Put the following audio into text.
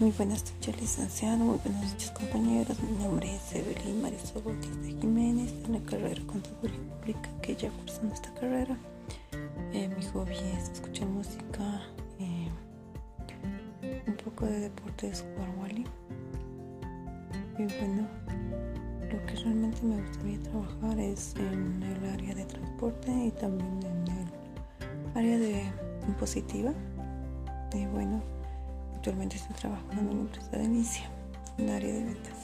Muy buenas noches, licenciado. Muy buenas noches, compañeros. Mi nombre es Evelyn Marisol Bautista Jiménez, en la carrera Contaduría Pública, que ya cursando esta carrera. Eh, mi hobby es escuchar música, eh, un poco de deportes, jugar wally. Y bueno, lo que realmente me gustaría trabajar es en el área de transporte y también en el área de impositiva. Actualmente estoy trabajando en una empresa de inicio en área de ventas.